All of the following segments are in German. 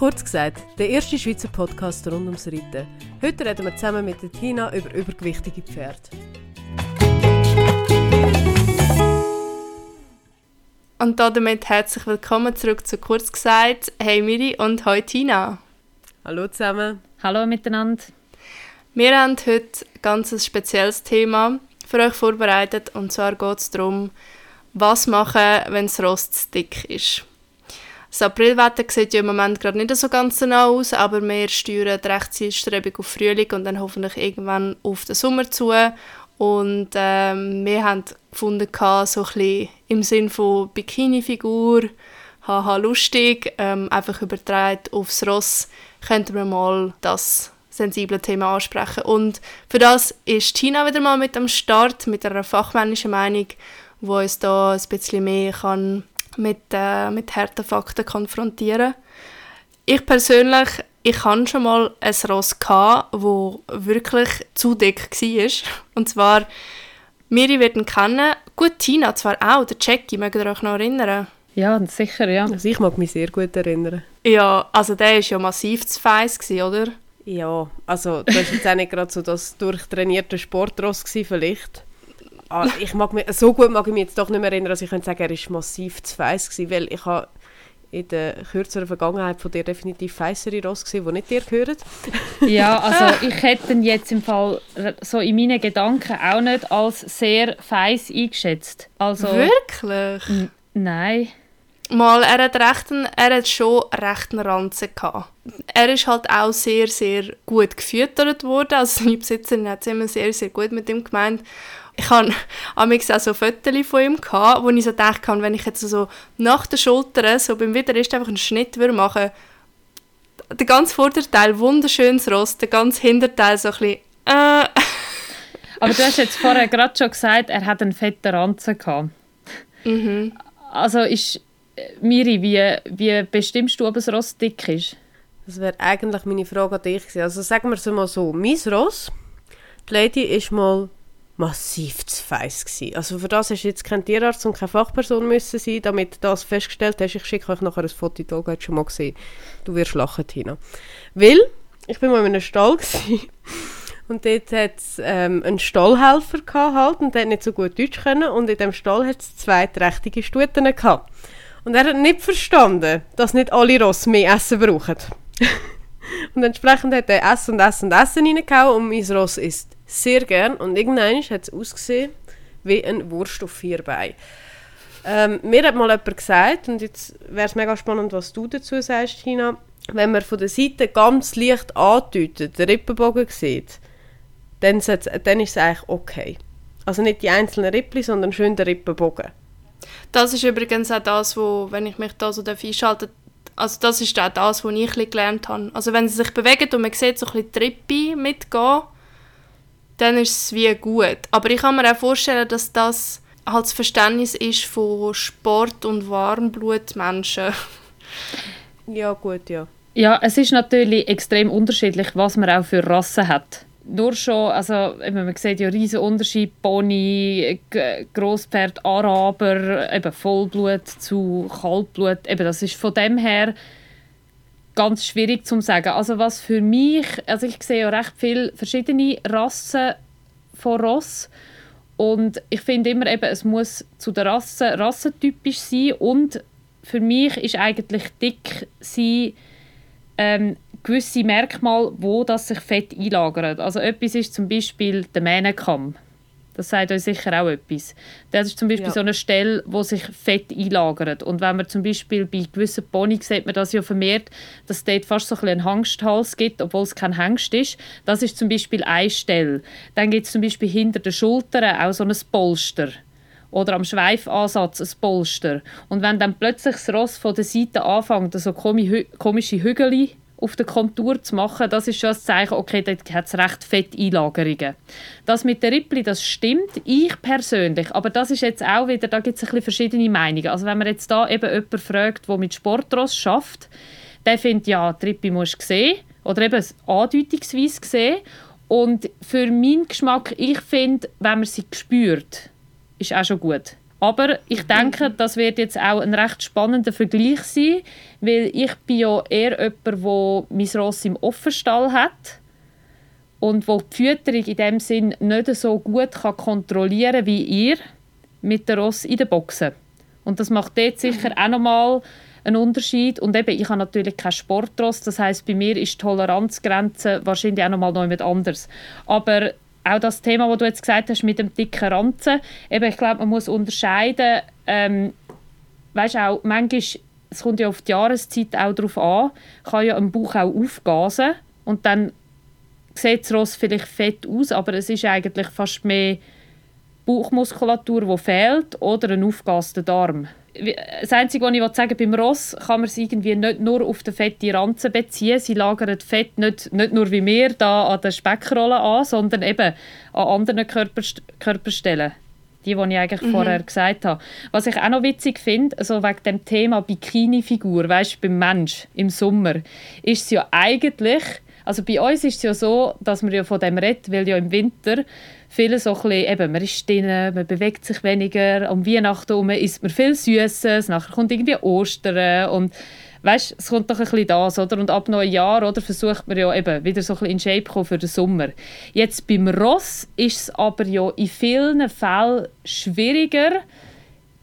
Kurz gesagt, der erste Schweizer Podcast rund ums Reiten. Heute reden wir zusammen mit der Tina über übergewichtige Pferde. Und damit herzlich willkommen zurück zu Kurz gesagt. Hey Miri und hoi Tina. Hallo zusammen. Hallo miteinander. Wir haben heute ein ganz spezielles Thema für euch vorbereitet und zwar geht es darum, was machen, wenn das Rost zu dick ist. Das Aprilwetter sieht ja im Moment gerade nicht so ganz genau aus, aber wir steuern recht zielstrebig auf Frühling und dann hoffentlich irgendwann auf den Sommer zu. Und ähm, wir haben gefunden, so ein bisschen im Sinn von Bikini-Figur, haha lustig, ähm, einfach übertragen aufs Ross, könnten wir mal das sensible Thema ansprechen. Und für das ist Tina wieder mal mit am Start, mit einer fachmännischen Meinung, wo uns da ein bisschen mehr kann mit, äh, mit harten Fakten konfrontieren. Ich persönlich, ich hatte schon mal ein Ross, das wirklich zu dick war. Und zwar, Miri wird ihn kennen, gut, Tina zwar auch, der Jackie, mögt ihr euch noch erinnern? Ja, sicher, ja. Also ich mag mich sehr gut erinnern. Ja, also der war ja massiv zu feiss, oder? Ja, also das war jetzt auch nicht gerade so das durchtrainierte Sportross vielleicht. Ah, ich mag mich, so gut mag ich mich jetzt doch nicht mehr erinnern, dass ich könnte sagen, er war massiv zu feiss gewesen, weil ich habe in der kürzeren Vergangenheit von dir definitiv feissere Ross gesehen, die nicht dir gehören. ja, also ich hätte ihn jetzt im Fall so in meinen Gedanken auch nicht als sehr feiss eingeschätzt. Also, Wirklich? Nein. Mal, er hat, recht einen, er hat schon recht einen Ranzen gehabt. Er ist halt auch sehr, sehr gut gefüttert worden. Also seine Besitzerin hat es immer sehr, sehr gut mit ihm gemeint ich hatte auch so Fotos von ihm, gehabt, wo ich so dachte, wenn ich jetzt so nach der Schulter, so beim Widerrist einfach einen Schnitt würde machen der ganze Vorderteil wunderschönes Rost, der ganze Hinterteil so ein bisschen äh. Aber du hast jetzt vorher gerade schon gesagt, er hat einen fetten Ranzen gehabt. Mhm. Also ist, Miri, wie, wie bestimmst du, ob ein Ross dick ist? Das wäre eigentlich meine Frage an dich gewesen. Also sagen wir es mal so, mein Ross, die Lady ist mal massiv zu feiss gewesen. Also für das hast du jetzt kein Tierarzt und keine Fachperson müssen sein, damit du das festgestellt hast. Ich schicke euch nachher ein Foto, da hast schon mal gesehen. Du wirst lachen, Tina. Weil, ich bin mal in einem Stall gewesen, und dort hat es ähm, einen Stallhelfer gehabt halt, und der hat nicht so gut Deutsch können und in dem Stall hat es zwei trächtige Stuten gehabt. Und er hat nicht verstanden, dass nicht alle Ross mehr Essen brauchen. und entsprechend hat er Essen und Essen und Essen reingehauen und mein Ross isst sehr gern. Und irgendwann hat es ausgesehen wie ein Wurst auf vier Beinen. Ähm, mir hat mal jemand gesagt, und jetzt wäre es mega spannend, was du dazu sagst, Tina, wenn man von der Seite ganz leicht andeutet, den Rippenbogen sieht, dann, dann ist es eigentlich okay. Also nicht die einzelnen Rippli, sondern schön der Rippenbogen. Das ist übrigens auch das, wo, wenn ich mich da so einschalte, also das ist auch das, was ich gelernt habe. Also wenn sie sich bewegen und man sieht so ein bisschen die Rippe mitgehen, dann ist es wie gut. Aber ich kann mir auch vorstellen, dass das halt das Verständnis ist von Sport- und Warmblutmenschen. ja, gut, ja. Ja, es ist natürlich extrem unterschiedlich, was man auch für Rassen hat. Nur schon, also man sieht ja riesen Unterschied, Pony, Grosspferd, Araber, eben Vollblut zu Kaltblut, eben das ist von dem her ganz schwierig zu sagen. Also was für mich, also ich sehe ja recht viele verschiedene Rassen von Ross und ich finde immer eben, es muss zu der Rasse rassentypisch sein und für mich ist eigentlich dick sein ähm, gewisse Merkmale, wo das sich Fett einlagert. Also etwas ist zum Beispiel der Mähnenkamm. Das sagt euch sicher auch etwas. Das ist zum Beispiel ja. so eine Stelle, wo sich Fett einlagert. Und wenn man zum Beispiel bei gewissen Pony sieht man das ja vermehrt, dass es dort fast so ein einen Hangsthals gibt, obwohl es kein Hengst ist. Das ist zum Beispiel eine Stelle. Dann gibt es zum Beispiel hinter den Schultern auch so ein Polster oder am Schweifansatz ein Polster. Und wenn dann plötzlich das Ross von der Seite anfängt, so komische Hügel auf der Kontur zu machen, das ist schon ein Zeichen, okay, dort hat es recht fett Einlagerungen. Das mit der Rippli, das stimmt, ich persönlich, aber das ist jetzt auch wieder, da gibt es ein verschiedene Meinungen. Also wenn man jetzt da eben jemanden fragt, der mit Sportross schafft, der findet, ja, die Rippli musst du sehen, oder eben andeutungsweise sehen. Und für meinen Geschmack, ich finde, wenn man sie spürt, ist auch schon gut. Aber ich denke, das wird jetzt auch ein recht spannender Vergleich sein, weil ich bin ja eher jemand, der mein Ross im Offenstall hat und wo die Fütterung in dem Sinn nicht so gut kann kontrollieren wie ihr mit der Ross in den Boxen. Und das macht dort sicher auch nochmal einen Unterschied. Und eben, ich habe natürlich keinen Sportross, das heißt bei mir ist die Toleranzgrenze wahrscheinlich auch nochmal noch jemand anders. Aber auch das Thema, das du jetzt gesagt hast mit dem dicken Ranzen, eben, ich glaube, man muss unterscheiden, ähm, weißt auch, manchmal, es kommt ja auf die Jahreszeit auch darauf an, kann ja ein Bauch auch aufgasen und dann sieht das Ross vielleicht fett aus, aber es ist eigentlich fast mehr Bauchmuskulatur, die fehlt oder ein aufgaster Darm das Einzige, was ich sagen beim Ross kann man es irgendwie nicht nur auf den fette Ranzen beziehen. Sie lagern Fett nicht, nicht nur wie wir da an der Speckrolle an, sondern eben an anderen Körperst Körperstellen. Die, die ich eigentlich mhm. vorher gesagt habe. Was ich auch noch witzig finde, also wegen dem Thema Bikini-Figur, weißt du, beim Mensch im Sommer, ist es ja eigentlich, also bei uns ist es ja so, dass man ja von dem redet, weil ja im Winter viele so bisschen, eben, man ist drinnen, man bewegt sich weniger, um Weihnachten herum isst man viel Süßes, nachher kommt irgendwie Ostern und weißt, es kommt doch ein bisschen das, oder? Und ab neun Jahr, oder, versucht man ja eben wieder so ein in Shape kommen für den Sommer. Jetzt beim Ross ist es aber ja in vielen Fällen schwieriger,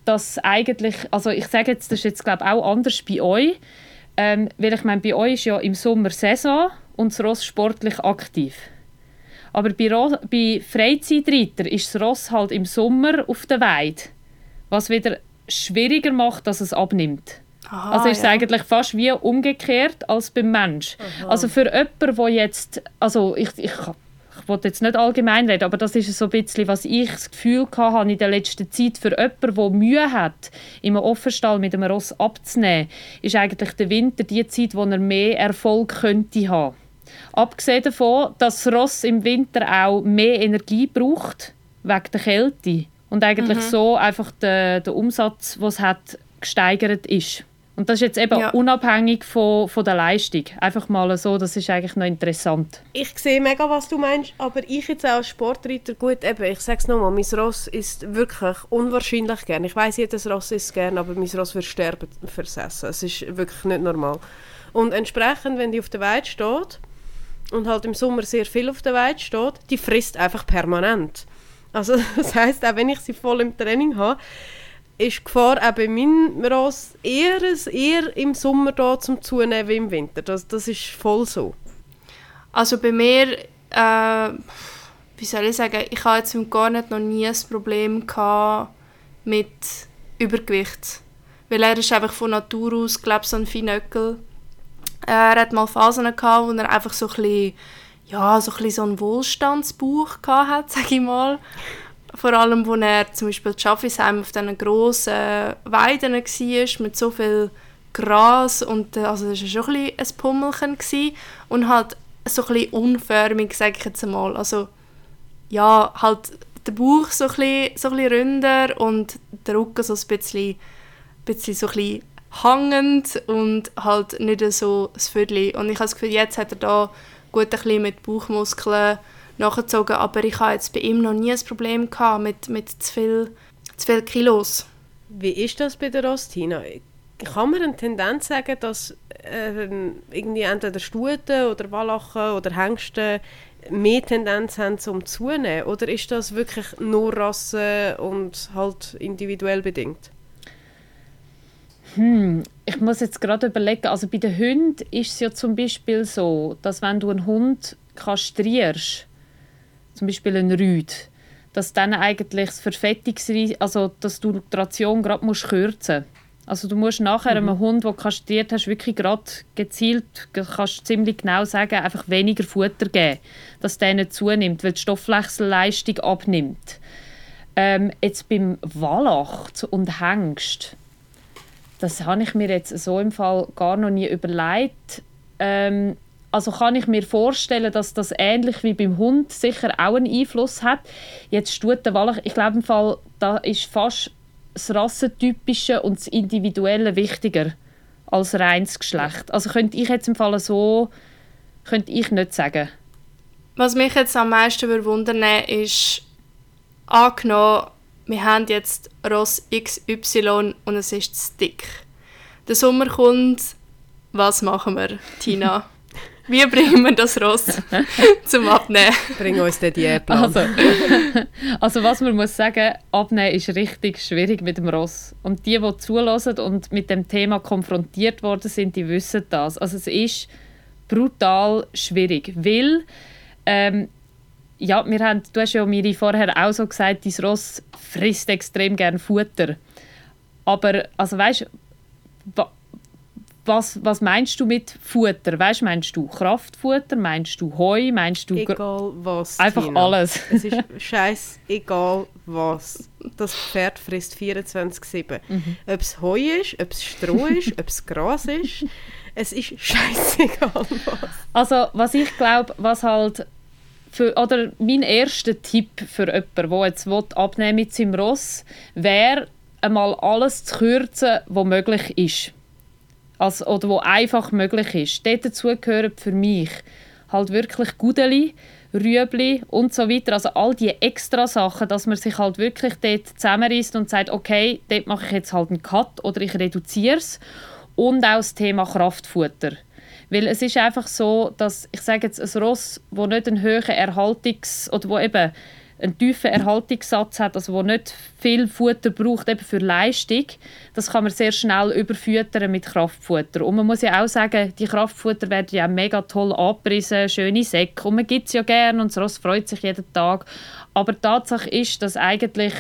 dass eigentlich, also ich sage jetzt, das ist jetzt glaube auch anders bei euch, ähm, weil ich meine, bei euch ist ja im Sommer Saison und das Ross sportlich aktiv. Aber bei, Ro bei Freizeitreiter ist das Ross halt im Sommer auf der Weide, was wieder schwieriger macht, dass es abnimmt. Aha, also ist es ja. eigentlich fast wie umgekehrt als beim Mensch. Aha. Also für jemanden, der jetzt, also ich, ich, ich will jetzt nicht allgemein reden, aber das ist so ein bisschen, was ich das Gefühl hatte in der letzten Zeit, für jemanden, der Mühe hat, im Offenstall mit einem Ross abzunehmen, ist eigentlich der Winter die Zeit, wo er mehr Erfolg könnte haben. Abgesehen davon, dass das Ross im Winter auch mehr Energie braucht, wegen der Kälte. Und eigentlich mhm. so einfach der, der Umsatz, den es hat, gesteigert ist. Und das ist jetzt eben ja. unabhängig von, von der Leistung. Einfach mal so, das ist eigentlich noch interessant. Ich sehe mega, was du meinst, aber ich jetzt auch als Sportreiter, gut, eben, ich sage es nochmal, mein Ross ist wirklich unwahrscheinlich gern. Ich weiß jedes Ross ist gern, aber mein Ross wird sterben versessen. Es ist wirklich nicht normal. Und entsprechend, wenn die auf der Weide steht, und halt im Sommer sehr viel auf der Weide steht, die frisst einfach permanent. Also das heißt, auch wenn ich sie voll im Training habe, ist die Gefahr auch bei meinem Ross eher, eher im Sommer da zum Zunehmen wie im Winter. Das, das ist voll so. Also bei mir, äh, wie soll ich sagen, ich habe jetzt gar nicht noch nie ein Problem mit Übergewicht. Weil er ist einfach von Natur aus, glaube ich, so ein Finöckel er hat mal Phasen gehabt, wo er einfach so ein bisschen, ja, so ein bisschen so einen Wohlstandsbauch hatte, sage ich mal. Vor allem, wo er zum Beispiel in Schaffisheim auf diesen grossen Weiden war, mit so viel Gras und äh, also das war schon ein, bisschen ein Pummelchen gewesen. und halt so ein bisschen unförmig, sage ich jetzt mal. Also ja, halt der Bauch so ein bisschen, so ein bisschen ründer und der Rücken so ein bisschen, bisschen so ein bisschen hangend und halt nicht so das Viertel. Und ich habe das Gefühl, jetzt hat er da gut ein bisschen mit Bauchmuskeln nachgezogen, aber ich habe jetzt bei ihm noch nie ein Problem gehabt mit, mit zu, viel, zu viel Kilos. Wie ist das bei der Rostina? Kann man eine Tendenz sagen, dass äh, irgendwie entweder Stuten oder Wallachen oder Hengste mehr Tendenz haben zum Zunehmen? Oder ist das wirklich nur Rasse und halt individuell bedingt? Hm, ich muss jetzt gerade überlegen, also bei den Hunden ist es ja zum Beispiel so, dass wenn du einen Hund kastrierst, zum Beispiel einen Rüd, dass dann eigentlich das Verfettungsrisiko, also dass du die Ration gerade musst kürzen Also du musst nachher mhm. einem Hund, der kastriert hast, wirklich gerade gezielt, kannst ziemlich genau sagen, einfach weniger Futter geben, dass der nicht zunimmt, weil die Stoffwechselleistung abnimmt. Ähm, jetzt beim Wallach und Hengst, das habe ich mir jetzt so im Fall gar noch nie überlegt. Ähm, also kann ich mir vorstellen, dass das ähnlich wie beim Hund sicher auch einen Einfluss hat. Jetzt Stutenwallach, ich glaube im Fall, da ist fast das Rassentypische und das Individuelle wichtiger als reines Geschlecht. Also könnte ich jetzt im Fall so, könnte ich nicht sagen. Was mich jetzt am meisten wundern ist, angenommen, wir haben jetzt Ross XY und es ist zu dick. Der Sommer kommt, was machen wir, Tina? Wie bringen wir das Ross zum Abnehmen? Bring uns den Diätplan. Also, also was man muss sagen, Abnehmen ist richtig schwierig mit dem Ross. Und die, die zulassen und mit dem Thema konfrontiert worden sind, die wissen das. Also es ist brutal schwierig, weil ähm, ja, wir haben, du hast ja Miri vorher auch so gesagt, dein Ross frisst extrem gerne Futter. Aber also weißt, was, was meinst du mit Futter? Weißt, meinst du Kraftfutter? Meinst du Heu? Meinst du egal was. Einfach Tina. alles. es ist scheiß egal was. Das Pferd frisst 24/7. Mhm. Ob es Heu ist, ob es Stroh ist, ob es Gras ist. Es ist scheißegal was. Also was ich glaube, was halt für, oder mein erster Tipp für jemanden, der jetzt abnehmen mit seinem Ross, wäre einmal alles zu kürzen, was möglich ist also, oder wo einfach möglich ist. Dort dazu gehören für mich halt wirklich Gudeli, Rüebli und so weiter. Also all die extra Sachen, dass man sich halt wirklich dort zusammenreißt und sagt, okay, dort mache ich jetzt halt einen Cut oder ich reduziere es. Und auch das Thema Kraftfutter. Weil es ist einfach so, dass, ich sage jetzt, ein Ross, das nicht einen hohen Erhaltungs- oder wo eben einen tiefen Erhaltungssatz hat, also wo nicht viel Futter braucht eben für Leistung, das kann man sehr schnell überfüttern mit Kraftfutter. Und man muss ja auch sagen, die Kraftfutter werden ja mega toll abgerissen, schöne Säcke und man gibt es ja gerne und das Ross freut sich jeden Tag. Aber Tatsache ist, dass eigentlich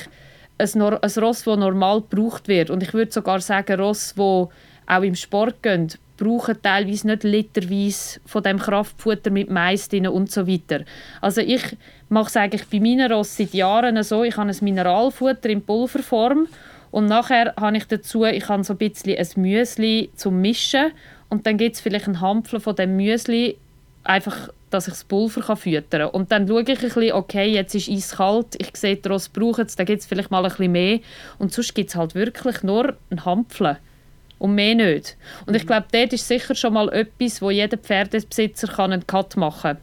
ein, Ross, das normal gebraucht wird und ich würde sogar sagen, Ross, wo auch im Sport gehen, brauchen teilweise nicht literweise von dem Kraftfutter mit Mais drin und so weiter. Also ich mache es eigentlich bei meinen Ross seit Jahren so, ich habe ein Mineralfutter in Pulverform und nachher habe ich dazu ich habe so ein bisschen ein Müsli zum Mischen und dann gibt es vielleicht einen Hampfel von dem Müsli, einfach, dass ich das Pulver kann füttern kann. Und dann schaue ich ein bisschen, okay, jetzt ist es kalt, ich sehe, die Ross brauchen es, dann gibt es vielleicht mal ein bisschen mehr und sonst gibt es halt wirklich nur einen Hampfel und mehr nicht. Und ich glaube, dort ist sicher schon mal etwas, wo jeder Pferdebesitzer kann einen Cut machen kann.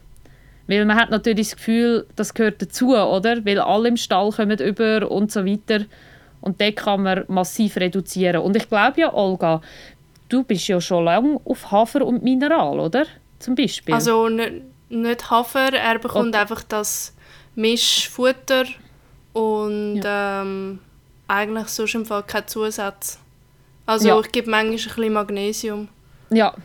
Weil man hat natürlich das Gefühl, das gehört dazu, oder? Weil alle im Stall kommen über und so weiter. Und dort kann man massiv reduzieren. Und ich glaube ja, Olga, du bist ja schon lange auf Hafer und Mineral, oder? Zum Beispiel. Also nicht Hafer, er bekommt okay. einfach das Mischfutter und ja. ähm, eigentlich sonst im Fall kein Zusatz. Also ja. ich gebe manchmal ein bisschen Magnesium. Ja,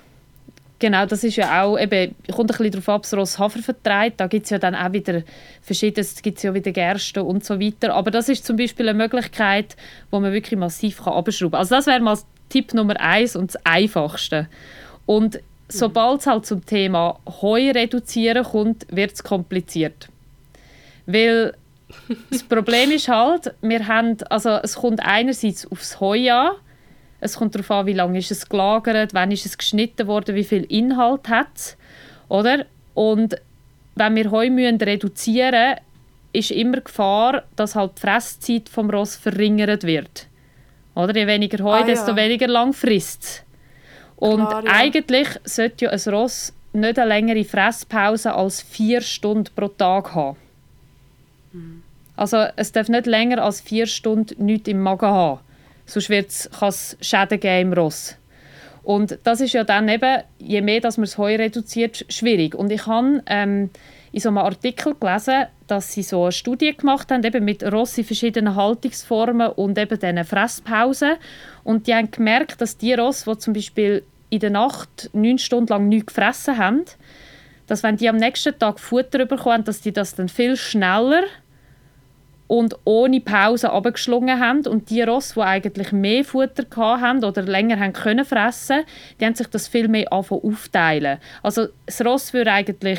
genau, das ist ja auch, eben, kommt ein bisschen darauf ab, was Hafer vertreibt. Da gibt es ja dann auch wieder verschiedenes, gibt ja wieder Gerste und so weiter. Aber das ist zum Beispiel eine Möglichkeit, wo man wirklich massiv kann abschrauben kann. Also das wäre mal Tipp Nummer eins und das Einfachste. Und sobald es halt zum Thema Heu reduzieren kommt, wird es kompliziert. Weil das Problem ist halt, wir haben, also es kommt einerseits aufs Heu an, es kommt darauf an, wie lange ist es gelagert, wann ist es geschnitten worden, wie viel Inhalt hat es. Oder? Und wenn wir Heu müssen reduzieren ist immer Gefahr, dass halt die Fresszeit vom Ross verringert wird. Oder? Je weniger Heu, ah, desto ja. weniger lang frisst Und Klar, ja. eigentlich sollte ja ein Ross nicht eine längere Fresspause als vier Stunden pro Tag haben. Mhm. Also es darf nicht länger als vier Stunden nichts im Magen haben sonst kann es Schäden geben im Ross. Und das ist ja dann eben, je mehr dass man das Heu reduziert, schwierig. Und ich habe ähm, in so einem Artikel gelesen, dass sie so eine Studie gemacht haben, eben mit Ross in verschiedenen Haltungsformen und eben diesen Fresspausen. Und die haben gemerkt, dass die Ross, die zum Beispiel in der Nacht neun Stunden lang nichts gefressen haben, dass wenn die am nächsten Tag Futter bekommen, dass die das dann viel schneller und ohne Pause abgeschlungen haben. Und die Ross, die eigentlich mehr Futter hatten oder länger haben können fressen, die haben sich das viel mehr aufteilen. Also das Ross würde eigentlich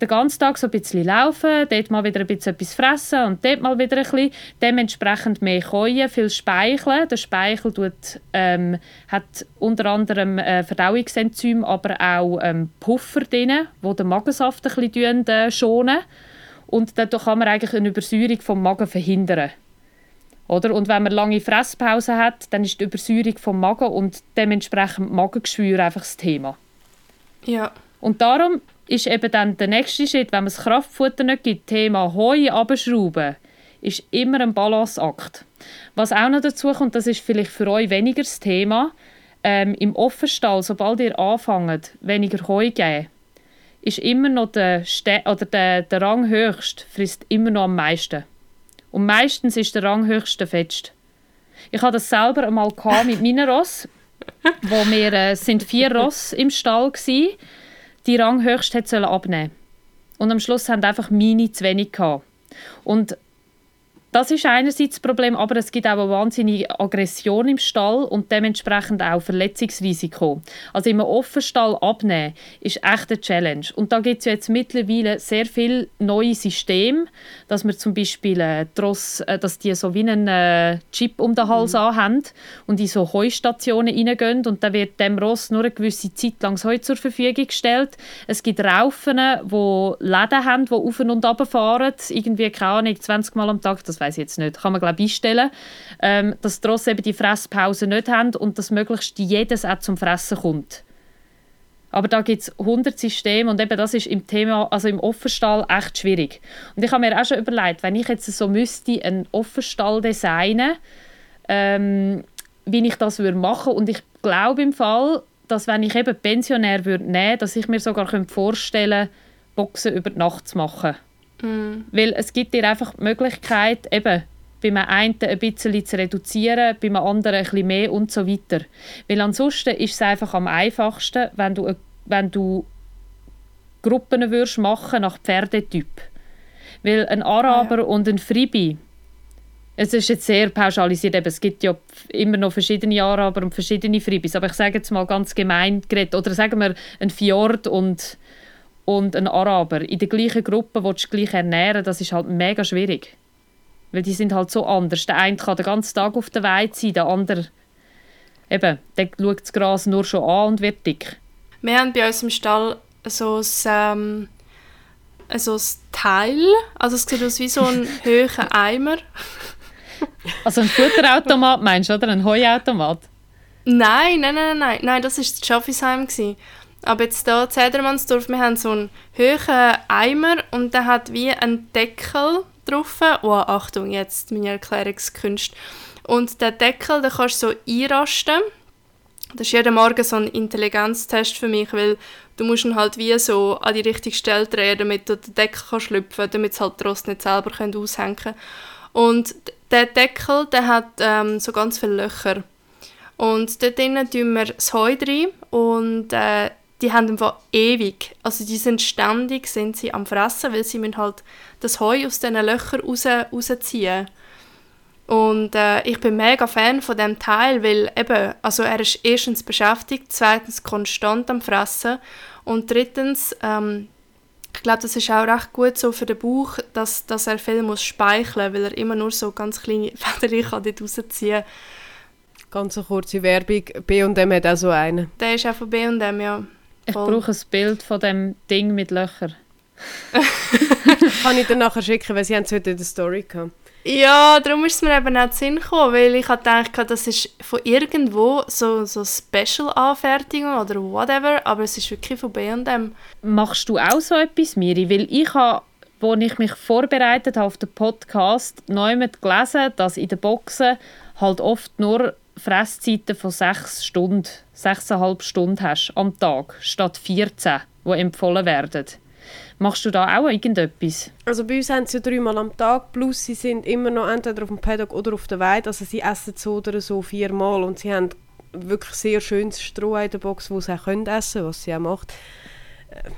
den ganzen Tag so ein bisschen laufen, dort mal wieder ein bisschen etwas fressen und dort mal wieder ein bisschen. Dementsprechend mehr Käuen, viel Speichel. Der Speichel tut, ähm, hat unter anderem äh, Verdauungsenzym, aber auch ähm, Puffer drin, die den Magensaft ein bisschen äh, schonen. Und dadurch kann man eigentlich eine Übersäuerung vom Magen verhindern. Oder? Und wenn man lange Fresspause hat, dann ist die Übersäuerung vom Magen und dementsprechend Magengeschwür einfach das Thema. Ja. Und darum ist eben dann der nächste Schritt, wenn man das Kraftfutter nicht gibt, Thema Heu abschrauben, ist immer ein Balanceakt. Was auch noch dazu kommt, das ist vielleicht für euch weniger das Thema, ähm, im Offenstall, sobald ihr anfangt, weniger Heu geben, ist immer noch der, Ste oder der, der Ranghöchste frisst immer noch am meisten. Und meistens ist der Ranghöchste fetzt. Ich hatte das selber einmal mit meinen Ross, wo wir äh, sind vier Ross im Stall gsi. Die Ranghöchste sollte abnehmen. Und am Schluss haben einfach meine zu wenig gehabt. Und das ist einerseits das Problem, aber es gibt auch eine wahnsinnige Aggression im Stall und dementsprechend auch Verletzungsrisiko. Also im Offenstall abnehmen ist echt eine Challenge. Und da gibt es jetzt mittlerweile sehr viele neue Systeme, dass man zum Beispiel äh, Tross, äh, dass die so wie einen äh, Chip um den Hals mhm. haben und in so Heustationen reingehen und dann wird dem Ross nur eine gewisse Zeit lang Heu zur Verfügung gestellt. Es gibt Raufen, die Läden haben, die auf und ab fahren, irgendwie, keine Ahnung, 20 Mal am Tag, das weiß jetzt nicht, kann man glaube einstellen, ähm, dass die eben die Fresspause nicht haben und dass möglichst jedes auch zum Fressen kommt. Aber da gibt es 100 Systeme und eben das ist im Thema, also im Offenstall echt schwierig. Und ich habe mir auch schon überlegt, wenn ich jetzt so müsste einen Offenstall designen, ähm, wie ich das würde machen und ich glaube im Fall, dass wenn ich eben Pensionär würde dass ich mir sogar vorstellen könnte, Boxen über Nacht zu machen. Mm. Weil es gibt dir einfach die Möglichkeit, eben beim einen ein bisschen zu reduzieren, beim anderen ein bisschen mehr und so weiter. Weil ansonsten ist es einfach am einfachsten, wenn du, wenn du Gruppen würdest machen nach Pferdetyp. Weil ein Araber ah, ja. und ein Fribi, es ist jetzt sehr pauschalisiert, eben, es gibt ja immer noch verschiedene Araber und verschiedene Fribis, aber ich sage jetzt mal ganz gemein geredet, oder sagen wir ein Fjord und und ein Araber in der gleichen Gruppe willst du gleich ernähren, das ist halt mega schwierig. Weil die sind halt so anders. Der eine kann den ganzen Tag auf der Weide sein, der andere eben, der schaut das Gras nur schon an und wird dick. Wir haben bei uns im Stall so ein, ähm, so ein Teil, also es sieht aus wie so ein hoher Eimer. Also ein Futterautomat meinst du, oder? Ein Heuautomat? Nein, nein, nein, nein, nein, das war das Schaffisheim. Aber jetzt hier Zedermannsdorf, wir haben so einen hohen Eimer und der hat wie einen Deckel drauf. Oh, Achtung, jetzt meine Erklärungskünste. Und der Deckel, den kannst du so einrasten. Das ist jeden Morgen so ein Intelligenztest für mich, weil du musst ihn halt wie so an die richtige Stelle drehen, damit du den Deckel kannst schlüpfen damit es halt trotzdem nicht selber aushängen können. Und der Deckel, der hat ähm, so ganz viele Löcher. Und dort drinnen tun wir das Heu rein und äh, die haben einfach ewig, also die sind ständig sind sie am Fressen, weil sie müssen halt das Heu aus diesen Löchern raus, rausziehen. Und äh, ich bin mega Fan von dem Teil, weil eben, also er ist erstens beschäftigt, zweitens konstant am Fressen und drittens, ähm, ich glaube, das ist auch recht gut so für den Bauch, dass, dass er viel muss speicheln, weil er immer nur so ganz kleine Federchen dort rausziehen Ganz eine kurze Werbung. B&M hat auch so einen. Der ist auch von B&M, ja. Ich brauche ein Bild von dem Ding mit Löchern. Kann ich dir nachher schicken, weil sie haben es heute in der Story gehabt. Ja, darum ist es mir eben auch zu Sinn gekommen, weil ich gedacht das ist von irgendwo so, so Special-Anfertigung oder whatever, aber es ist wirklich von B&M. Machst du auch so etwas, Miri? Weil ich habe, als ich mich vorbereitet habe auf den Podcast, neu gelesen, dass in den Boxen halt oft nur Fresszeiten von sechs Stunden, sechseinhalb Stunden hast am Tag, statt 14, die empfohlen werden. Machst du da auch irgendetwas? Also bei uns haben sie ja dreimal am Tag, plus sie sind immer noch entweder auf dem Paddock oder auf der Weide, also sie essen so oder so viermal und sie haben wirklich sehr schönes Stroh in der Box, wo sie auch können essen was sie auch macht. Äh,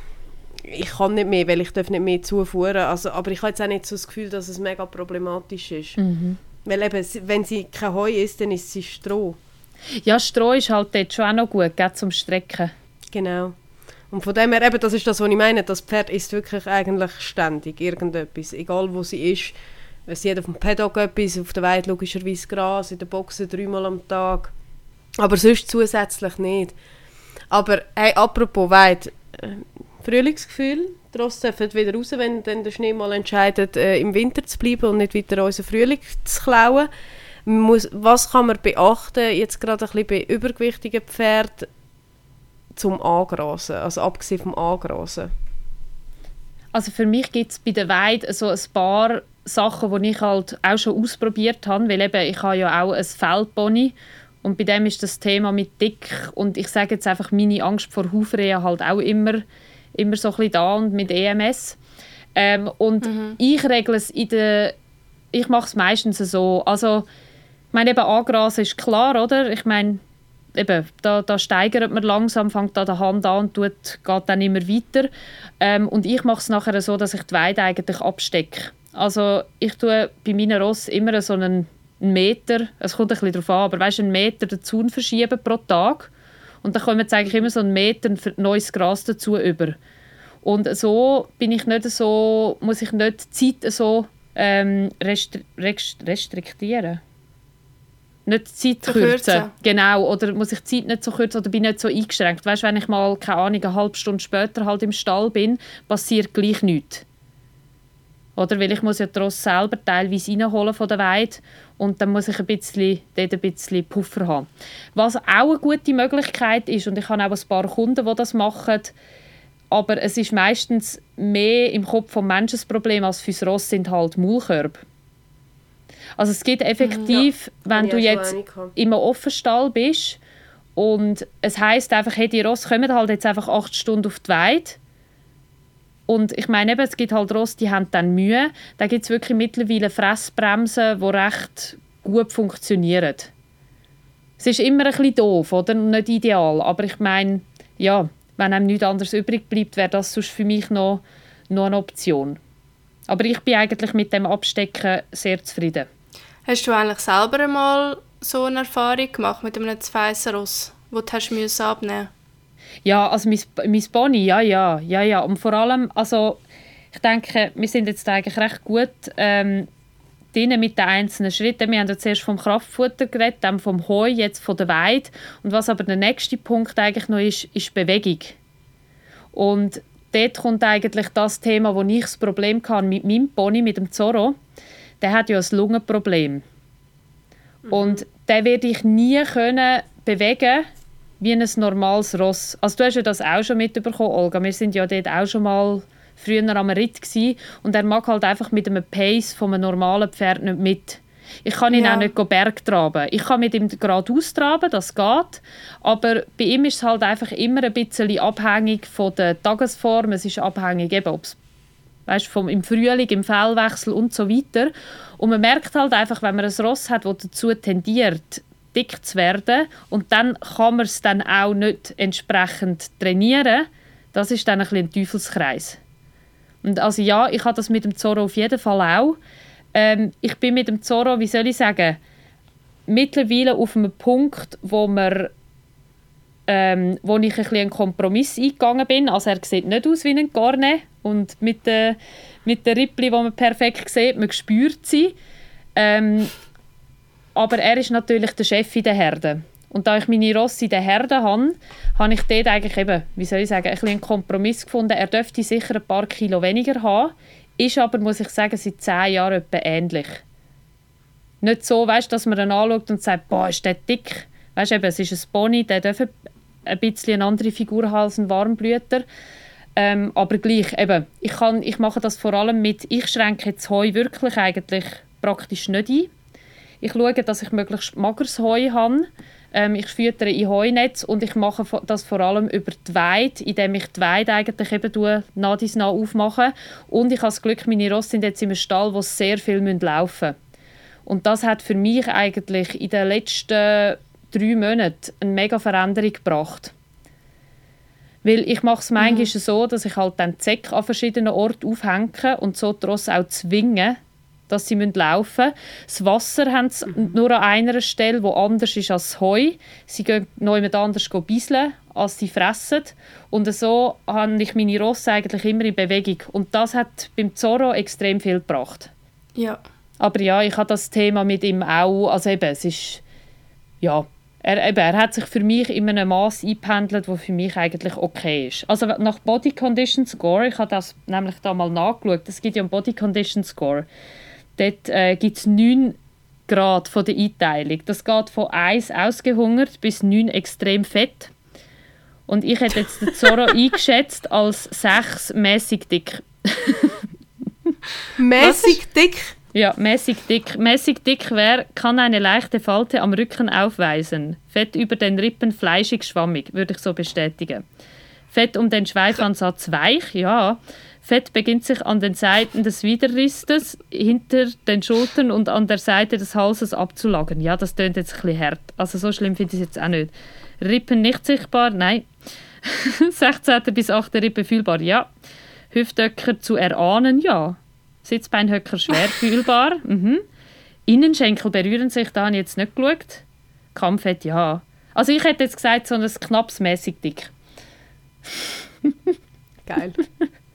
ich kann nicht mehr, weil ich darf nicht mehr zufuhren, also, aber ich habe jetzt auch nicht so das Gefühl, dass es mega problematisch ist. Mhm. Weil eben, wenn sie kein Heu isst, dann ist sie Stroh. Ja, Stroh ist halt dort schon auch noch gut, geht zum Strecken. Genau. Und von dem her, eben, das ist das, was ich meine, das Pferd isst wirklich eigentlich ständig irgendetwas, egal wo sie ist. Sie hat auf dem Paddock etwas, auf der Weide logischerweise Gras, in der Boxe dreimal am Tag. Aber sonst zusätzlich nicht. Aber hey, apropos Weide, äh, Frühlingsgefühl, die Rosse dürfen wieder raus, wenn dann der Schnee mal entscheidet, äh, im Winter zu bleiben und nicht weiter unseren Frühling zu klauen. Muss, was kann man beachten, jetzt gerade ein bisschen bei übergewichtigen Pferden, zum Angrasen, also abgesehen vom Angrasen? also für mich gibt es bei der Weide so ein paar Sachen, die ich halt auch schon ausprobiert habe, weil eben ich habe ja auch ein Feldpony und bei dem ist das Thema mit dick und ich sage jetzt einfach meine Angst vor Hufrehe halt auch immer, immer so ein bisschen da und mit EMS. Ähm, und mhm. ich regle es in der, ich mache es meistens so, also ich meine eben angrasen ist klar, oder? Ich meine, eben, da, da steigert man langsam, fängt an der Hand an und tut, geht dann immer weiter. Ähm, und ich mache es nachher so, dass ich die Weide eigentlich abstecke. Also ich tue bei meinen Ross immer so einen Meter, es kommt ein bisschen darauf an, aber weißt, einen Meter den Zaun verschieben pro Tag. Und dann kommen jetzt eigentlich immer so einen Meter neues Gras dazu über. Und so bin ich nicht so, muss ich nicht die Zeit so ähm, restri restriktieren nicht Zeit kürzen. Genau, oder muss ich die Zeit nicht so kürzen oder bin nicht so eingeschränkt. Weißt, wenn ich mal, keine Ahnung, eine halbe Stunde später halt im Stall bin, passiert gleich nichts. Oder? Weil ich muss ja trotz selber teilweise reinholen von der Weide und dann muss ich ein bisschen, dort ein bisschen Puffer haben. Was auch eine gute Möglichkeit ist, und ich habe auch ein paar Kunden, die das machen, aber es ist meistens mehr im Kopf des Menschen das Problem als fürs Ross sind halt Maulkörbe. Also es geht effektiv, ja, wenn du jetzt im Offenstall bist und es heißt einfach, hey, die Ross kommen halt jetzt einfach acht Stunden auf die Weide und ich meine eben, es gibt halt Ross, die haben dann Mühe. Da gibt es wirklich mittlerweile Fressbremsen, die recht gut funktionieren. Es ist immer ein bisschen doof, oder? Nicht ideal, aber ich meine, ja, wenn einem nichts anderes übrig bleibt, wäre das sonst für mich noch, noch eine Option. Aber ich bin eigentlich mit dem Abstecken sehr zufrieden. Hast du eigentlich selber einmal so eine Erfahrung gemacht mit einem Zweisseross, wo du hast abnehmen Ja, also mein, mein Pony, ja, ja, ja, ja. Und vor allem, also ich denke, wir sind jetzt eigentlich recht gut ähm, drin mit den einzelnen Schritten. Wir haben ja zuerst vom Kraftfutter geredet, dann vom Heu, jetzt von der Weide. Und was aber der nächste Punkt eigentlich noch ist, ist Bewegung. Und dort kommt eigentlich das Thema, wo ich das Problem hatte mit meinem Pony, mit dem Zorro der hat ja ein Lungenproblem. Mhm. Und den werde ich nie können bewegen wie ein normales Ross. Also du hast ja das auch schon mitbekommen, Olga. Wir sind ja dort auch schon mal früher am Ritt gewesen, und er mag halt einfach mit einem Pace von einem normalen Pferd nicht mit. Ich kann ihn ja. auch nicht Berg traben. Ich kann mit ihm geradeaus traben, das geht. Aber bei ihm ist es halt einfach immer ein bisschen abhängig von der Tagesform. Es ist abhängig, eben, ob es weißt, vom, im Frühling, im Fellwechsel und so weiter. Und man merkt halt einfach, wenn man ein Ross hat, das dazu tendiert, dick zu werden und dann kann man es dann auch nicht entsprechend trainieren, das ist dann ein, bisschen ein Teufelskreis. Und also ja, ich habe das mit dem Zorro auf jeden Fall auch. Ähm, ich bin mit dem Zorro, wie soll ich sagen, mittlerweile auf einem Punkt, wo man ähm, wo ich ein einen Kompromiss eingegangen bin. Also er sieht nicht aus wie ein Garnet und mit den mit der Rippli, die man perfekt sieht, man spürt sie. Ähm, aber er ist natürlich der Chef in der Herde. Und da ich meine Rosse in der Herde habe, habe ich dort eigentlich eben, wie soll ich sagen, ein einen Kompromiss gefunden. Er dürfte sicher ein paar Kilo weniger haben, ist aber, muss ich sagen, seit zehn Jahren etwa ähnlich. Nicht so, weißt, dass man ihn anschaut und sagt, boah, ist der dick. Weißt, eben, es ist ein Pony, der darf ein bisschen eine andere Figur haben als ein Warmblüter. Ähm, aber gleich, eben, ich, kann, ich mache das vor allem mit, ich schränke das Heu wirklich eigentlich praktisch nicht ein. Ich schaue, dass ich möglichst mageres Heu habe. Ähm, ich füttere in Heunetz und ich mache das vor allem über die Weide, indem ich die Weide eigentlich eben nach dies nach aufmache. Und ich habe das Glück, meine Rosse sind jetzt im Stall, wo sehr viel laufen müssen. Und das hat für mich eigentlich in den letzten drei Monaten eine mega Veränderung gebracht. Weil ich mache es manchmal mhm. so, dass ich halt dann die Säcke an verschiedenen Orten aufhänge und so die Rosse auch zwinge, dass sie laufen müssen. Das Wasser haben sie mhm. nur an einer Stelle, wo anders ist als das Heu. Sie gehen noch jemand anders bisseln, als sie fressen. Und so habe ich meine Rosse eigentlich immer in Bewegung. Und das hat beim Zorro extrem viel gebracht. Ja. Aber ja, ich habe das Thema mit ihm auch, also eben, es ist, ja, er, eben, er hat sich für mich in einem Maß eingependelt, das für mich eigentlich okay ist. Also nach Body Condition Score, ich habe das nämlich da mal nachgeschaut, es gibt ja einen Body Condition Score, dort äh, gibt es 9 Grad von der Einteilung. Das geht von 1 ausgehungert bis 9 extrem fett. Und ich hätte jetzt den Zorro eingeschätzt als 6 mäßig dick. Mäßig dick. Ja, mäßig dick. Mäßig dick wäre, kann eine leichte Falte am Rücken aufweisen. Fett über den Rippen fleischig schwammig, würde ich so bestätigen. Fett um den Schweifansatz weich, ja. Fett beginnt sich an den Seiten des Widerristes, hinter den Schultern und an der Seite des Halses abzulagern. Ja, das tönt jetzt ein bisschen hart. Also so schlimm finde ich es jetzt auch nicht. Rippen nicht sichtbar, nein. 16. bis 8. Rippe fühlbar, ja. Hüftöcker zu erahnen, ja. Sitzbeinhöcker schwer fühlbar. Mhm. Innenschenkel berühren sich, da habe ich jetzt nicht geschaut. Kampffett, ja. Also ich hätte jetzt gesagt, so ein knapsmäßig dick. Geil.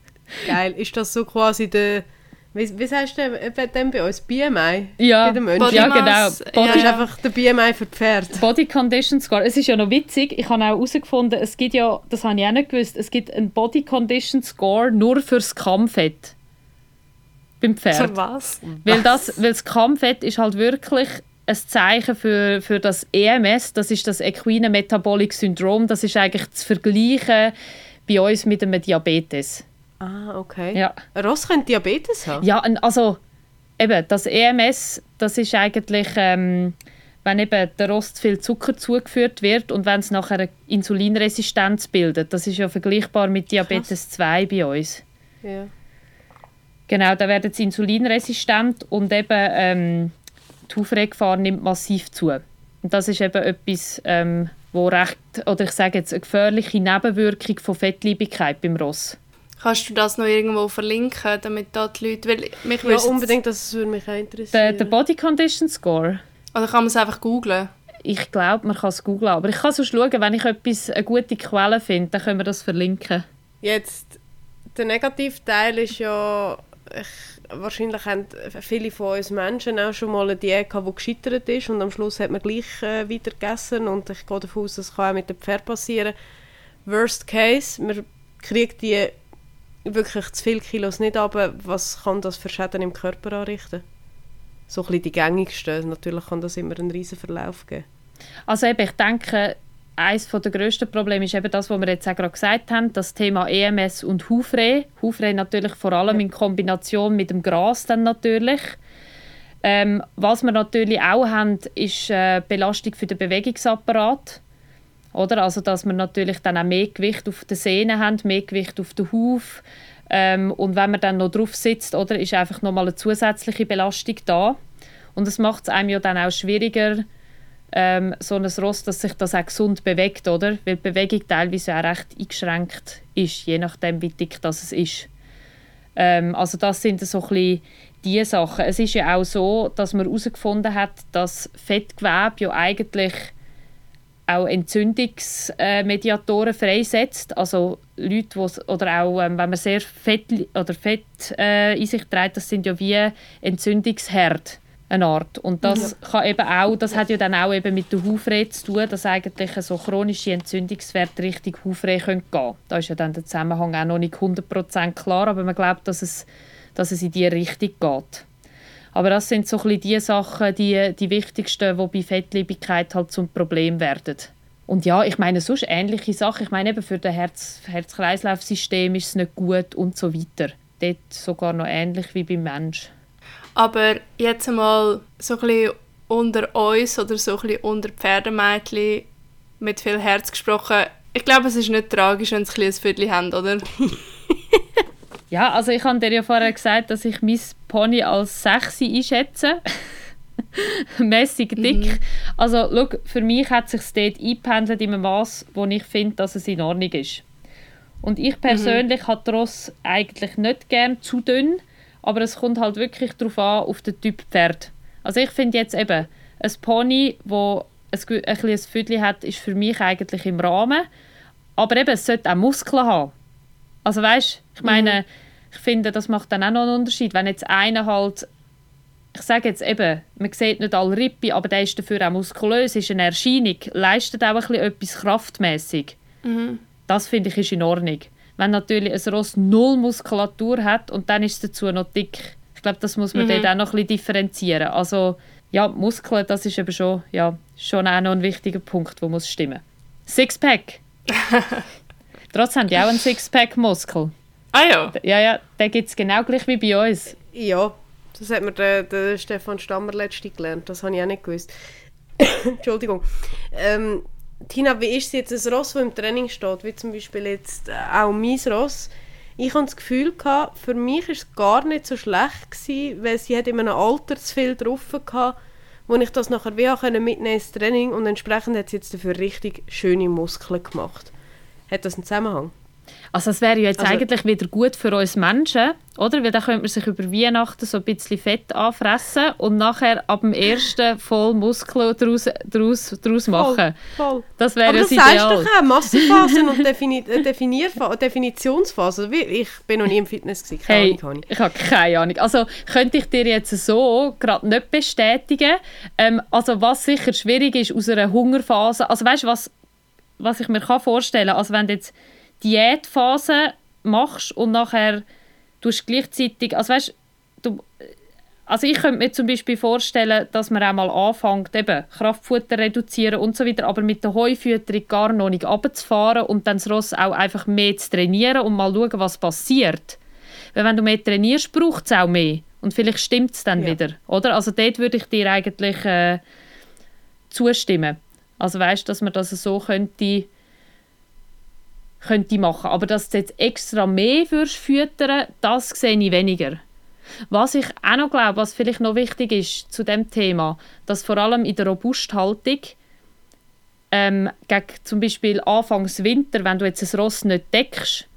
Geil. Ist das so quasi der. Wie, wie sagst du denn, dem bei uns? BMI? Ja, Bei den Menschen? ja Body genau. Mass, Body, Das ist Ja. einfach der BMI für die Pferde. Body Condition Score. Es ist ja noch witzig, ich habe auch herausgefunden, es gibt ja, das habe ich auch nicht gewusst, es gibt einen Body Condition Score nur fürs Kammfett. Beim Pferd. Für was? Weil das, weil das Kammfett ist halt wirklich ein Zeichen für, für das EMS, das ist das Equine Metabolic Syndrom, das ist eigentlich zu vergleichen bei uns mit einem Diabetes. Ah, okay. Ja, Ein Ross könnte Diabetes haben? ja also eben, das EMS, das ist eigentlich, ähm, wenn eben der Rost viel Zucker zugeführt wird und wenn es nachher eine Insulinresistenz bildet. Das ist ja vergleichbar mit Diabetes 2 bei uns. Ja. Genau, da werden sie insulinresistent und eben ähm, die Aufreggefahr nimmt massiv zu. Und das ist eben etwas, ähm, wo recht, oder ich sage jetzt, eine gefährliche Nebenwirkung von Fettliebigkeit beim Ross. Kannst du das noch irgendwo verlinken, damit da die Leute... Weil mich Ja, unbedingt, das würde mich auch Der, interessieren. der Body Condition Score, Oder kann man es einfach googlen? ich glaube, man kann es googlen, aber ich kann so schauen, wenn ich etwas, eine gute Quelle finde, dann können wir das verlinken. Jetzt, der Negativteil ist ja, ich, wahrscheinlich haben viele von uns Menschen auch schon mal eine Diät gehabt, die gescheitert ist und am Schluss hat man gleich äh, wieder gegessen und ich gehe davon aus, das kann auch mit dem Pferd passieren. Worst case, man kriegt die wirklich zu viele Kilos nicht aber was kann das für Schäden im Körper anrichten? So ein bisschen die gängigsten. Natürlich kann das immer einen riesen Verlauf geben. Also eben, ich denke, eines der grössten Probleme ist eben das, was wir jetzt auch gerade gesagt haben, das Thema EMS und Hufreh. Hufreh natürlich vor allem in Kombination mit dem Gras dann natürlich. Ähm, was wir natürlich auch haben, ist äh, Belastung für den Bewegungsapparat. Oder? Also, dass wir natürlich dann auch mehr Gewicht auf den Sehnen haben, mehr Gewicht auf den Huf. Ähm, und wenn man dann noch drauf sitzt, oder, ist einfach nochmal eine zusätzliche Belastung da. Und es macht es einem ja dann auch schwieriger, ähm, so ein Ross, dass sich das auch gesund bewegt, oder? Weil die Bewegung teilweise auch recht eingeschränkt ist, je nachdem, wie dick das es ist. Ähm, also das sind so ein die Sachen. Es ist ja auch so, dass man herausgefunden hat, dass Fettgewebe ja eigentlich auch Entzündungsmediatoren freisetzt. Also Leute, wo's, oder auch ähm, wenn man sehr Fett, oder Fett äh, in sich trägt, das sind ja wie Entzündungsherd eine Art. Und das kann eben auch, das hat ja dann auch eben mit der Hufreh zu tun, dass eigentlich so chronische Entzündungswerte Richtung Hufreh gehen können. Da ist ja dann der Zusammenhang auch noch nicht 100% klar, aber man glaubt, dass es, dass es in diese Richtung geht. Aber das sind so ein die Sachen, die, die wichtigsten, die bei Fettliebigkeit halt zum Problem werden. Und ja, ich meine, sonst ähnliche Sachen. Ich meine, eben für das Herz, Herz-Kreislauf-System ist es nicht gut und so weiter. Dort sogar noch ähnlich wie beim Mensch. Aber jetzt einmal so ein unter uns oder so ein unter Pferdemädchen mit viel Herz gesprochen. Ich glaube, es ist nicht tragisch, wenn sie ein Viertel haben, oder? Ja, also ich habe dir ja vorher gesagt, dass ich mein Pony als sexy einschätze. Mäßig dick. Also schau, für mich hat sich dort eingependelt in einem Maß, wo ich finde, dass es in Ordnung ist. Und ich persönlich habe die Ross eigentlich nicht gern zu dünn, aber es kommt halt wirklich darauf an, auf den Typ Pferd. Also ich finde jetzt eben, ein Pony, wo ein, ein kleines Füdli hat, ist für mich eigentlich im Rahmen. Aber eben, es sollte auch Muskeln haben. Also weißt, ich meine, ich finde, das macht dann auch noch einen Unterschied. Wenn jetzt einer halt, ich sage jetzt eben, man sieht nicht alle Rippe, aber der ist dafür auch muskulös, ist eine Erscheinung, leistet auch ein bisschen etwas kraftmäßig. Das finde ich ist in Ordnung. Wenn natürlich ein Ross null Muskulatur hat und dann ist es dazu noch dick. Ich glaube, das muss man dort auch noch ein bisschen differenzieren. Also ja, Muskeln, das ist eben schon, ja, schon auch noch ein wichtiger Punkt, der muss stimmen. Sixpack. Trotzdem haben die auch einen Sixpack-Muskel. Ah ja. Ja, ja, den gibt es genau gleich wie bei uns. Ja, das hat mir der, der Stefan Stammer letztens gelernt. Das habe ich auch nicht gewusst. Entschuldigung. Ähm, Tina, wie ist es jetzt ein Ross, das im Training steht, wie zum Beispiel jetzt äh, auch mein Ross? Ich hatte das Gefühl, gehabt, für mich war es gar nicht so schlecht, gewesen, weil sie hat in einem Alter zu viel drauf hatte, wo ich das nachher wie auch mitnehmen ins Training und entsprechend hat sie jetzt dafür richtig schöne Muskeln gemacht. Hat das einen Zusammenhang? Also es wäre ja jetzt Also- eigentlich wieder gut für uns Menschen, oder? Weil dann könnte man sich über Weihnachten so ein bisschen Fett anfressen und nachher ab dem ersten voll Muskeln daraus, daraus, daraus machen. Voll. Das wäre Aber ja das das sagst Ideal. du doch auch, Massenphasen und Defini äh. Wie- Ich bin noch nie im Fitness, gewesen, keine Hey, Ahnung habe ich. ich habe keine Ahnung. Also könnte ich dir jetzt so gerade nicht bestätigen. Ähm, also was sicher schwierig ist aus einer Hungerphase. Also weißt du, was, was ich mir kann vorstellen kann? Also wenn jetzt Diätphase machst und nachher tust gleichzeitig, also weißt du, also ich könnte mir zum Beispiel vorstellen, dass man auch mal anfängt, eben Kraftfutter reduzieren und so weiter, aber mit der Heufütterung gar noch nicht runterzufahren und dann das Ross auch einfach mehr zu trainieren und mal schauen, was passiert. Weil wenn du mehr trainierst, braucht es auch mehr. Und vielleicht stimmt es dann Ja. wieder. Oder? Also dort würde ich dir eigentlich äh, zustimmen. Also weißt dass man das so könnte, könnte machen. Aber dass du jetzt extra mehr würdest füttern, das sehe ich weniger. Was ich auch noch glaube, was vielleicht noch wichtig ist zu dem Thema, dass vor allem in der Robusthaltung ähm, gegen zum Beispiel Anfangs Winter, wenn du jetzt ein Ross nicht deckst,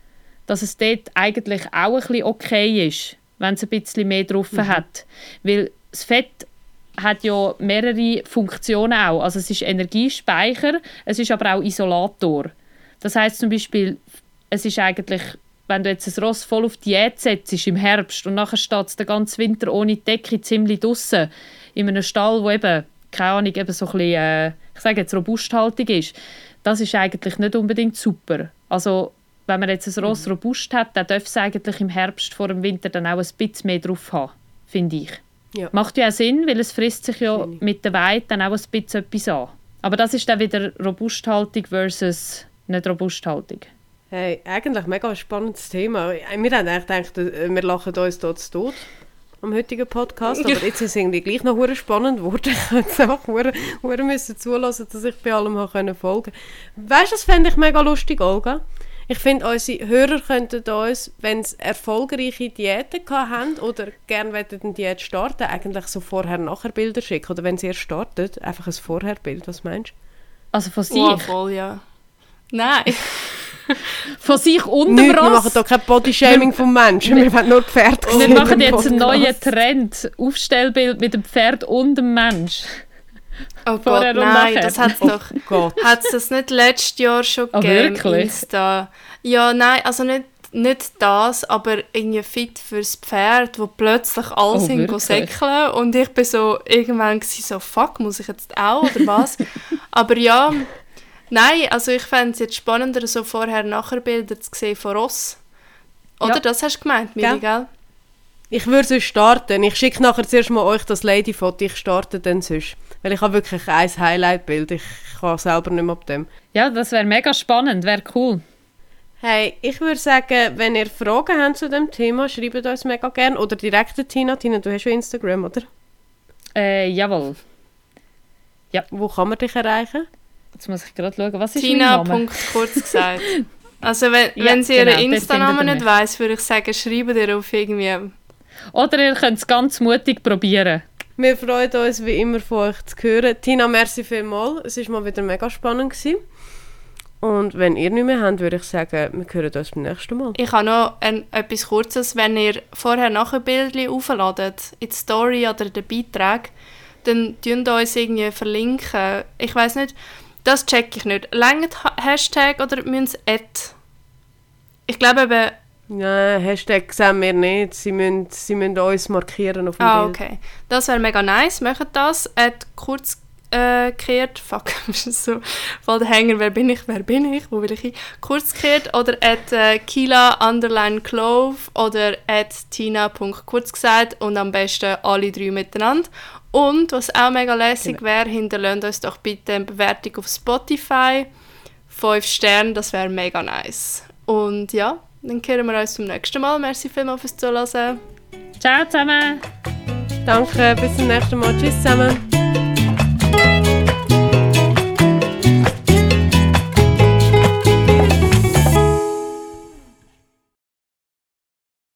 dass es dort eigentlich auch ein bisschen okay ist, wenn es ein bisschen mehr drauf hat. Weil das Fett hat ja mehrere Funktionen auch. Also es ist Energiespeicher, es ist aber auch Isolator. Das heißt zum Beispiel, es ist eigentlich, wenn du jetzt ein Ross voll auf Diät setzt im Herbst und nachher steht es den ganzen Winter ohne Decke ziemlich draussen in einem Stall, wo eben, keine Ahnung, eben so ein bisschen, äh, ich sage jetzt Robusthaltung ist, das ist eigentlich nicht unbedingt super. Also wenn man jetzt ein Ross robust hat, dann darf es eigentlich im Herbst vor dem Winter dann auch ein bisschen mehr drauf haben, finde ich. Ja. Macht ja auch Sinn, weil es frisst sich ja mit der Weide dann auch ein bisschen etwas an. Aber das ist dann wieder Robusthaltung versus nicht Robusthaltung. Hey, eigentlich mega spannendes Thema. Wir haben eigentlich gedacht, äh, wir lachen uns dort zu tot am heutigen Podcast, aber jetzt ist es irgendwie gleich noch hure spannend geworden. Ich hätte jetzt einfach hure, hure müssen zulassen, dass ich bei allem habe können folgen. Weißt du, das fände ich mega lustig, Olga. Ich finde, unsere Hörer könnten uns, wenn sie erfolgreiche Diäten haben oder gerne eine Diät starten, eigentlich so Vorher-Nachher-Bilder schicken. Oder wenn sie erst startet, einfach ein Vorher-Bild. Was meinst du? Also von sich, Oh, voll, ja. Nein. von sich und dem Nicht, wir machen hier kein Bodyshaming vom Menschen, wir wollen nur Pferde Wir sehen machen im jetzt einen neuen Trend. Aufstellbild mit dem Pferd und dem Mensch. Oh Vorher Gott, nein, das hat es doch. Gott. Hat es das nicht letztes Jahr schon Ah, gegeben? wirklich? Insta? Ja, nein, also nicht, nicht das, aber irgendwie fit fürs Pferd, wo plötzlich alle Oh, sind säckeln und ich bin so irgendwann so, fuck, muss ich jetzt auch oder was? aber ja, nein, also ich fände es jetzt spannender, so vorher-nachher-Bilder zu sehen von Ross. Oder? Ja. Das hast du gemeint, Miri, Gell? gell? Ich würde sonst starten. Ich schicke nachher zuerst mal euch das Lady-Foto. Ich starte dann sonst. Weil ich habe wirklich ein Highlight-Bild. Ich kann selber nicht mehr ab dem. Ja, das wäre mega spannend, wäre cool. Hey, ich würde sagen, wenn ihr Fragen habt zu dem Thema, schreibt uns mega gerne. Oder direkt an Tina. Tina, du hast ja Instagram, oder? Äh, jawohl. Wo kann man dich erreichen? Jetzt muss ich gerade schauen, was ist mein Tina. Name? Punkt kurz gesagt. Also wenn, Ja, wenn sie genau, ihren Insta-Namen nicht weiss, würde ich sagen, schreibt ihr auf irgendwie Oder ihr könnt es ganz mutig probieren. Wir freuen uns wie immer von euch zu hören. Tina, merci vielmals. Es war mal wieder mega spannend. Gewesen. Und wenn ihr nicht mehr habt, würde ich sagen, wir hören uns beim nächsten Mal. Ich habe noch ein, etwas Kurzes. Wenn ihr vorher nachher Bildchen aufladet, in die Story oder den Beitrag, dann tun uns irgendwie verlinken. Ich weiß nicht, das check ich nicht. Längt Ha- Hashtag oder müssen sie Ad? Ich glaube eben, Nein, Hashtag sehen wir nicht. Sie müssen, sie müssen uns markieren auf dem ah, Bild. okay. Das wäre mega nice. Macht das. Ad kurz äh, gekehrt. Fuck, das ist so voll der Hänger. Wer bin ich? Wer bin ich? Wo will ich hin? Kurz gekehrt oder at äh, Kila underline Clove oder at Tina.kurz gesagt und am besten alle drei miteinander. Und was auch mega lässig wäre, hinterlasst uns doch bitte eine Bewertung auf Spotify. Fünf Sterne, das wäre mega nice. Und ja, Dann hören wir uns beim nächsten Mal. Merci vielmals fürs Zuhören. Ciao zusammen! Danke, bis zum nächsten Mal. Tschüss zusammen.